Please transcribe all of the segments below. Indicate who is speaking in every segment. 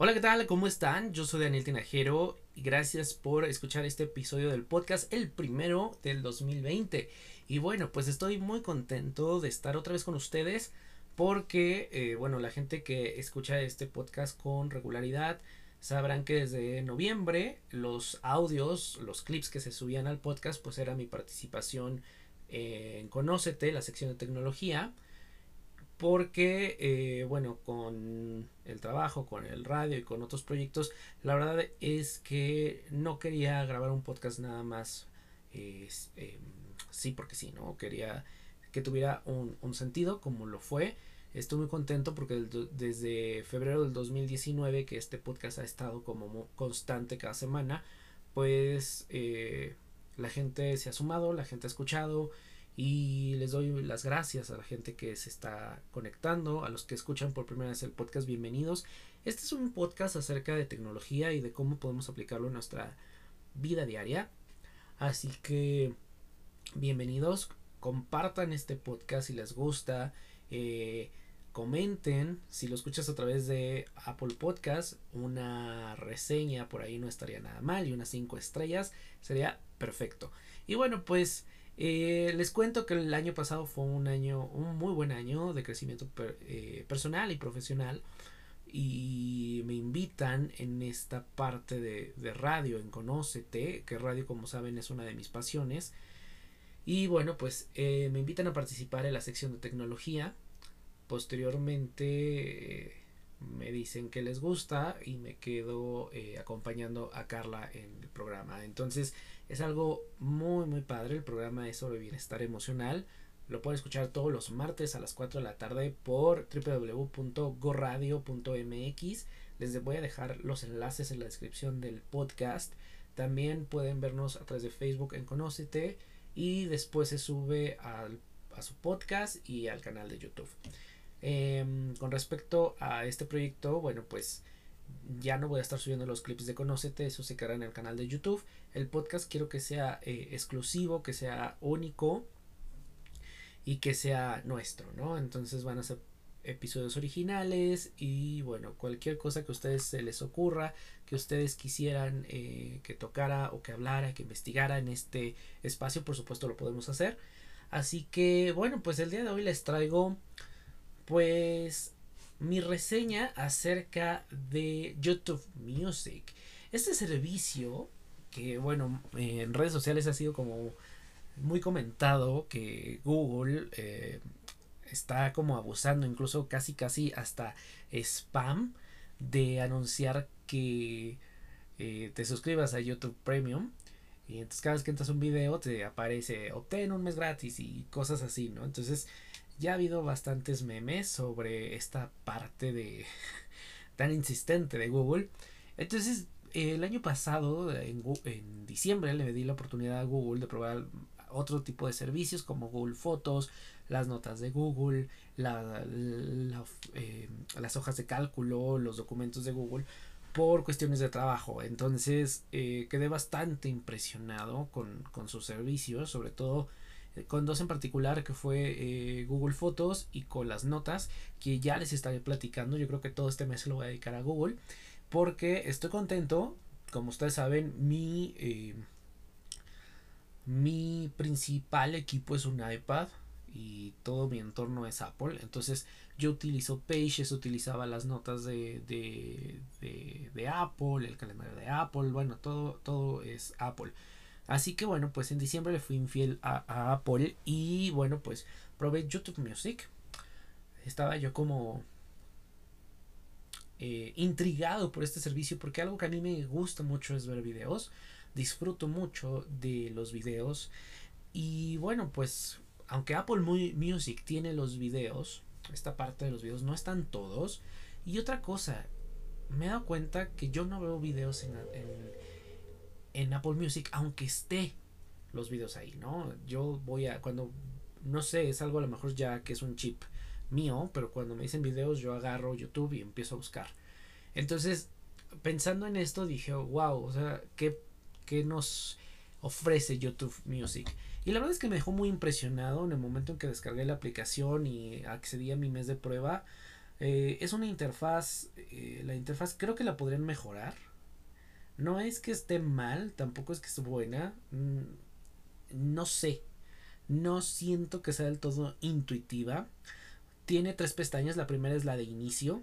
Speaker 1: Hola, ¿qué tal? ¿Cómo están? Yo soy Daniel Tinajero y gracias por escuchar este episodio del podcast, el primero del 2020. Y bueno, pues estoy muy contento de estar otra vez con ustedes porque, eh, bueno, la gente que escucha este podcast con regularidad sabrán que desde noviembre los audios, los clips que se subían al podcast, pues era mi participación en Conócete, la sección de tecnología porque eh, bueno con el trabajo con el radio y con otros proyectos la verdad es que no quería grabar un podcast nada más eh, sí porque sí no quería que tuviera un, un, sentido como lo fue. Estoy muy contento porque desde febrero del 2019 que este podcast ha estado como constante cada semana pues eh, la gente se ha sumado la gente ha escuchado y les doy las gracias a la gente que se está conectando, a los que escuchan por primera vez el podcast, bienvenidos. Este es un podcast acerca de tecnología y de cómo podemos aplicarlo en nuestra vida diaria. Así que bienvenidos, compartan este podcast si les gusta, eh, comenten, si lo escuchas a través de Apple Podcast, una reseña por ahí no estaría nada mal y unas 5 estrellas sería perfecto. Y bueno, pues eh, les cuento que el año pasado fue un año, un muy buen año de crecimiento eh, personal y profesional. Y me invitan en esta parte de, radio, en Conócete, que radio como saben es una de mis pasiones. Y bueno, pues eh, me invitan a participar en la sección de tecnología. Posteriormente me dicen que les gusta y me quedo acompañando a Carla en el programa. Entonces es algo muy muy padre, el programa es sobre bienestar emocional. Lo pueden escuchar todos los martes a las 4 de la tarde por www.goradio.mx. Les voy a dejar los enlaces en la descripción del podcast. También pueden vernos a través de Facebook en Conócete y después se sube al, a su podcast y al canal de YouTube. Em, con respecto a este proyecto, bueno, pues ya no voy a estar subiendo los clips de Conócete, eso se quedará en el canal de YouTube. El podcast quiero que sea eh, exclusivo, que sea único y que sea nuestro, ¿no? Entonces van a ser episodios originales y bueno, cualquier cosa que a ustedes se les ocurra, que ustedes quisieran eh, que tocara o que hablara, que investigara en este espacio, por supuesto lo podemos hacer. Así que bueno, pues el día de hoy les traigo pues mi reseña acerca de YouTube Music. Este servicio que bueno, en redes sociales ha sido como muy comentado que Google eh, está como abusando, incluso casi casi hasta spam de anunciar que eh, te suscribas a YouTube Premium. Y entonces cada vez que entras un video te aparece obtén un mes gratis y cosas así, ¿no? Entonces ya ha habido bastantes memes sobre esta parte de tan insistente de Google. Entonces, el año pasado, en, en, diciembre, le di la oportunidad a Google de probar otro tipo de servicios como Google Fotos, las notas de Google, la, eh, las hojas de cálculo, los documentos de Google por cuestiones de trabajo. Entonces eh, quedé bastante impresionado con, con sus servicios, sobre todo con dos en particular que fue eh, Google Fotos y con las notas que ya les estaré platicando. Yo creo que todo este mes lo voy a dedicar a Google porque estoy contento. Como ustedes saben, mi, eh, mi principal equipo es un iPad y todo mi entorno es Apple. Entonces yo utilizo Pages, utilizaba las notas de, de, de, Apple, el calendario de Apple, bueno, todo, todo es Apple. Así que bueno, pues en diciembre le fui infiel a, Apple y bueno, pues probé YouTube Music. Estaba yo como eh, intrigado por este servicio porque algo que a mí me gusta mucho es ver videos. Disfruto mucho de los videos. Y bueno, pues aunque Apple Music tiene los videos, esta parte de los videos no están todos. Y otra cosa, me he dado cuenta que yo no veo videos en Apple Music, aunque esté los videos ahí, ¿no? Yo voy a, cuando, no sé, es algo a lo mejor ya que es un chip mío, pero cuando me dicen videos yo agarro YouTube y empiezo a buscar. Entonces, pensando en esto, dije, wow, o sea, ¿qué, qué nos ofrece YouTube Music? Y la verdad es que me dejó muy impresionado en el momento en que descargué la aplicación y accedí a mi mes de prueba. Eh, es una interfaz, eh, la interfaz creo que la podrían mejorar. No es que esté mal, tampoco es que esté buena. Mm, no sé. No siento que sea del todo intuitiva. Tiene tres pestañas. La primera es la de inicio.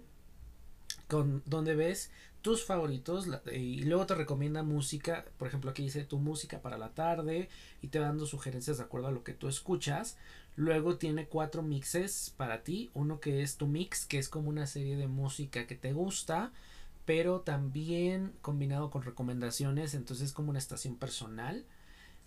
Speaker 1: Con, donde ves tus favoritos y luego te recomienda música. Por ejemplo, aquí dice tu música para la tarde y te va dando sugerencias de acuerdo a lo que tú escuchas. Luego tiene cuatro mixes para ti. Uno que es tu mix, que es como una serie de música que te gusta, pero también combinado con recomendaciones, entonces es como una estación personal.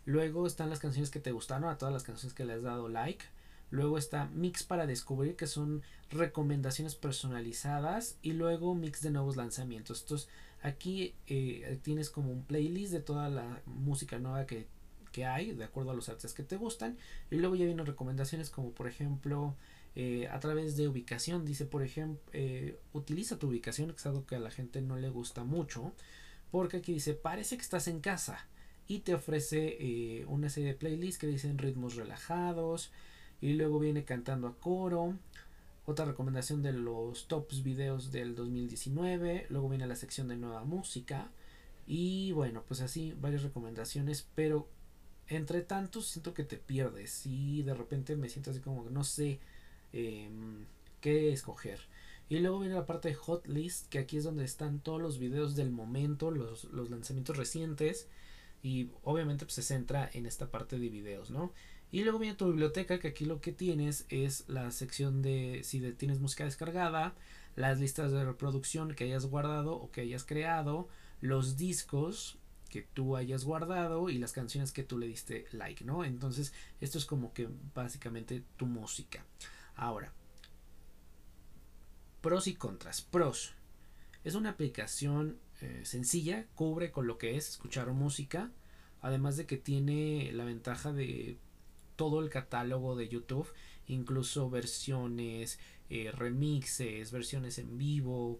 Speaker 1: Luego están las canciones que te gustaron, a todas las canciones que le has dado like. Luego está Mix para descubrir, que son recomendaciones personalizadas. Y luego Mix de nuevos lanzamientos. Entonces aquí eh, tienes como un playlist de toda la música nueva que que hay de acuerdo a los artes que te gustan y luego ya vienen recomendaciones como por ejemplo eh, a través de ubicación dice por ejemplo eh, utiliza tu ubicación que es algo que a la gente no le gusta mucho porque aquí dice parece que estás en casa y te ofrece una serie de playlists que dicen ritmos relajados y luego viene cantando a coro otra recomendación de los tops videos del 2019 luego viene la sección de nueva música y bueno pues así varias recomendaciones pero entre tanto siento que te pierdes y de repente me siento así como que no sé em, qué escoger. Y luego viene la parte de Hot List, que aquí es donde están todos los videos del momento, los, los lanzamientos recientes. Y obviamente pues, se centra en esta parte de videos, ¿no? Y luego viene tu biblioteca, que aquí lo que tienes es la sección de si tienes música descargada, las listas de reproducción que hayas guardado o que hayas creado, los discos, que tú hayas guardado y las canciones que tú le diste like, ¿no? Entonces, esto es como que básicamente tu música. Ahora, pros y contras. Pros. Es una aplicación eh, sencilla, cubre con lo que es escuchar música, además de que tiene la ventaja de todo el catálogo de YouTube, incluso versiones, eh, remixes, versiones en vivo,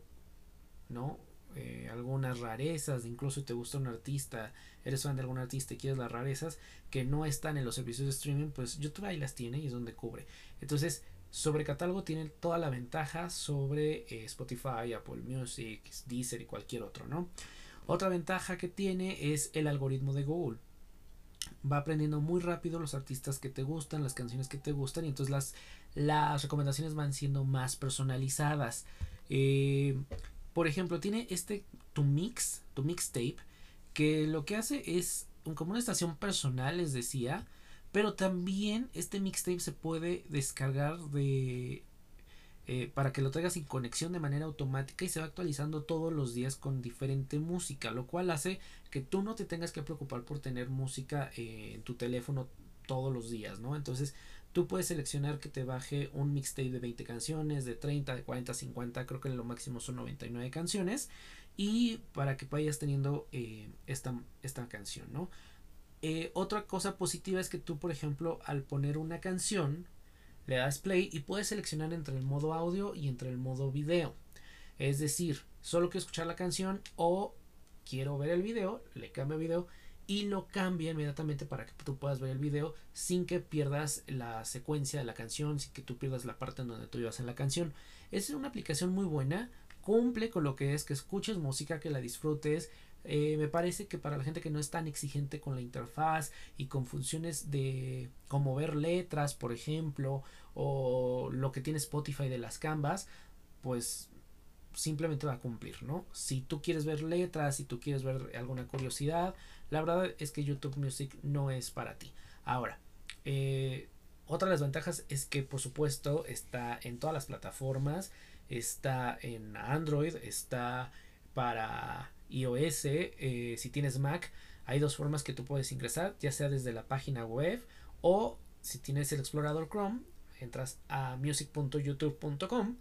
Speaker 1: ¿no? Eh, algunas rarezas, incluso te gusta un artista, eres fan de algún artista y quieres las rarezas que no están en los servicios de streaming, pues YouTube ahí las tiene y es donde cubre. Entonces, sobre catálogo tiene toda la ventaja sobre eh, Spotify, Apple Music, Deezer y cualquier otro, ¿no? Otra ventaja que tiene es el algoritmo de Google. Va aprendiendo muy rápido los artistas que te gustan, las canciones que te gustan y entonces las, las recomendaciones van siendo más personalizadas. Eh, por ejemplo, tiene este tu mix, tu mixtape, que lo que hace es como una estación personal, les decía, pero también este mixtape se puede descargar de eh, para que lo traigas sin conexión de manera automática y se va actualizando todos los días con diferente música, lo cual hace que tú no te tengas que preocupar por tener música eh, en tu teléfono todos los días, ¿no? Entonces Tú puedes seleccionar que te baje un mixtape de 20 canciones, de 30, de 40, 50, creo que lo máximo son 99 canciones. Y para que vayas teniendo eh, esta, esta canción, ¿no? Otra cosa positiva es que tú, por ejemplo, al poner una canción, le das play y puedes seleccionar entre el modo audio y entre el modo video. Es decir, solo quiero escuchar la canción o quiero ver el video, le cambio video y lo cambia inmediatamente para que tú puedas ver el video sin que pierdas la secuencia de la canción, sin que tú pierdas la parte en donde tú ibas en la canción. Es una aplicación muy buena, cumple con lo que es que escuches música, que la disfrutes. Eh, me parece que para la gente que no es tan exigente con la interfaz y con funciones de como ver letras, por ejemplo, o lo que tiene Spotify de las canvas, pues simplemente va a cumplir, ¿no? Si tú quieres ver letras, si tú quieres ver alguna curiosidad, la verdad es que YouTube Music no es para ti. Ahora, eh, otra de las ventajas es que por supuesto está en todas las plataformas, está en Android, está para iOS, eh, si tienes Mac, hay dos formas que tú puedes ingresar, ya sea desde la página web o si tienes el explorador Chrome, entras a music.youtube.com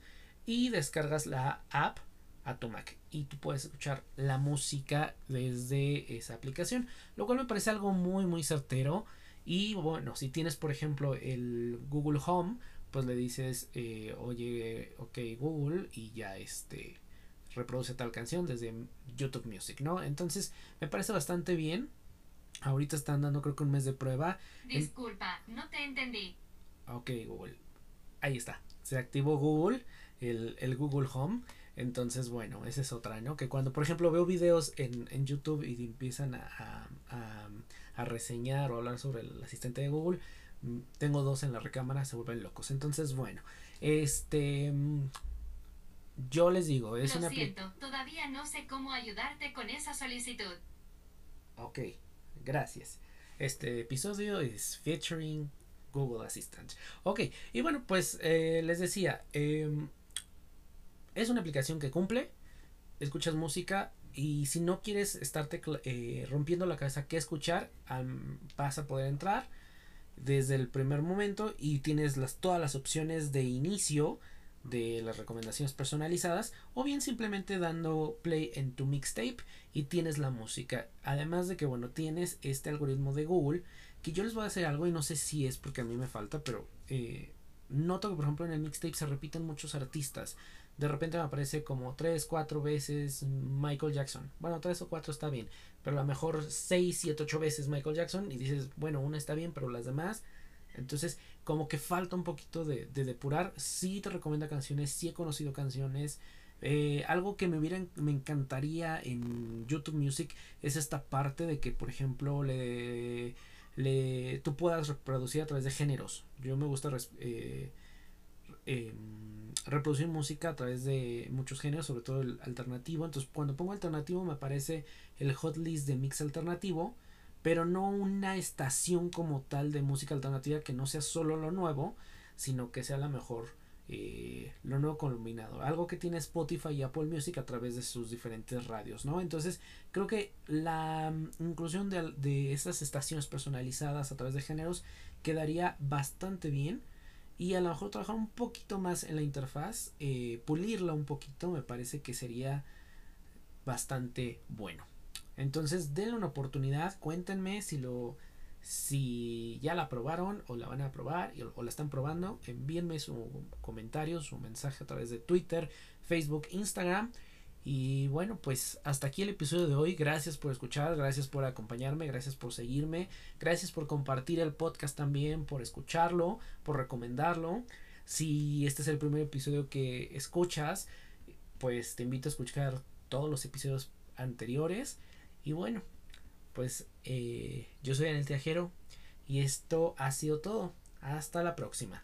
Speaker 1: y descargas la app a tu Mac y tú puedes escuchar la música desde esa aplicación, lo cual me parece algo muy muy certero y bueno, si tienes por ejemplo el Google Home, pues le dices, eh, oye, ok Google y ya este reproduce tal canción desde YouTube Music, ¿no? Entonces me parece bastante bien. Ahorita están dando creo que un mes de prueba.
Speaker 2: Disculpa, no te entendí.
Speaker 1: Ok Google. Ahí está. Se activó Google el, el Google Home. Entonces, bueno, esa es otra, ¿no? Que cuando, por ejemplo, veo videos en, en YouTube y empiezan a, a, a, reseñar o hablar sobre el asistente de Google, mm, tengo dos en la recámara, se vuelven locos. Entonces, bueno, este... Mm, yo les digo, es
Speaker 2: Lo
Speaker 1: una...
Speaker 2: siento, todavía no sé cómo ayudarte con esa solicitud.
Speaker 1: Ok, gracias. Este episodio es featuring Google Assistant. Ok, y bueno, pues eh, les decía, eh, es una aplicación que cumple, escuchas música y si no quieres estarte eh, rompiendo la cabeza qué escuchar, vas a poder entrar desde el primer momento y tienes las, todas las opciones de inicio de las recomendaciones personalizadas o bien simplemente dando play en tu mixtape y tienes la música además de que bueno tienes este algoritmo de Google que yo les voy a hacer algo y no sé si es porque a mí me falta pero eh, noto que por ejemplo en el mixtape se repiten muchos artistas de repente me aparece como 3, 4 veces Michael Jackson. Bueno, 3 o 4 está bien, pero a lo mejor 6, 7, 8 veces Michael Jackson y dices, bueno, una está bien, pero las demás. Entonces, como que falta un poquito de, de depurar. Sí te recomienda canciones, sí he conocido canciones. Eh, algo que me hubiera, me encantaría en YouTube Music es esta parte de que, por ejemplo, le, le tú puedas reproducir a través de géneros. Yo me gusta eh, eh, reproducir música a través de muchos géneros, sobre todo el alternativo. Entonces, cuando pongo alternativo me aparece el hot list de mix alternativo, pero no una estación como tal de música alternativa que no sea solo lo nuevo, sino que sea la mejor eh, lo nuevo combinado. Algo que tiene Spotify y Apple Music a través de sus diferentes radios, ¿no? Entonces, creo que la mm, inclusión de, de esas estaciones personalizadas a través de géneros quedaría bastante bien y a lo mejor trabajar un poquito más en la interfaz, eh, pulirla un poquito, me parece que sería bastante bueno. Entonces, denle una oportunidad, cuéntenme si lo si ya la probaron o la van a probar o la están probando, envíenme su comentario, su mensaje a través de Twitter, Facebook, Instagram y bueno, pues hasta aquí el episodio de hoy. Gracias por escuchar, gracias por acompañarme, gracias por seguirme, gracias por compartir el podcast también, por escucharlo, por recomendarlo. Si este es el primer episodio que escuchas, pues te invito a escuchar todos los episodios anteriores. Y bueno, pues eh, yo soy Anel Teajero y esto ha sido todo. Hasta la próxima.